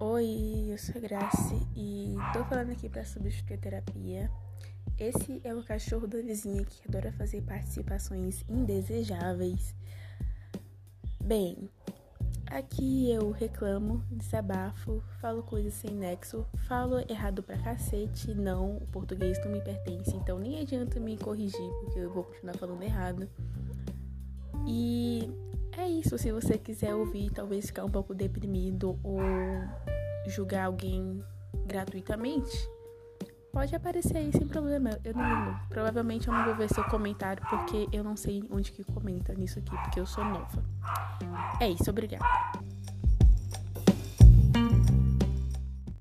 Oi, eu sou a Grace e tô falando aqui para substituir terapia. Esse é o cachorro da vizinha que adora fazer participações indesejáveis. Bem, aqui eu reclamo, desabafo, falo coisas sem nexo, falo errado pra cacete, não, o português não me pertence, então nem adianta me corrigir porque eu vou continuar falando errado. E isso, se você quiser ouvir, talvez ficar um pouco deprimido ou julgar alguém gratuitamente, pode aparecer aí sem problema. Eu não ligo. Provavelmente eu não vou ver seu comentário porque eu não sei onde que comenta nisso aqui, porque eu sou nova. É isso, obrigada.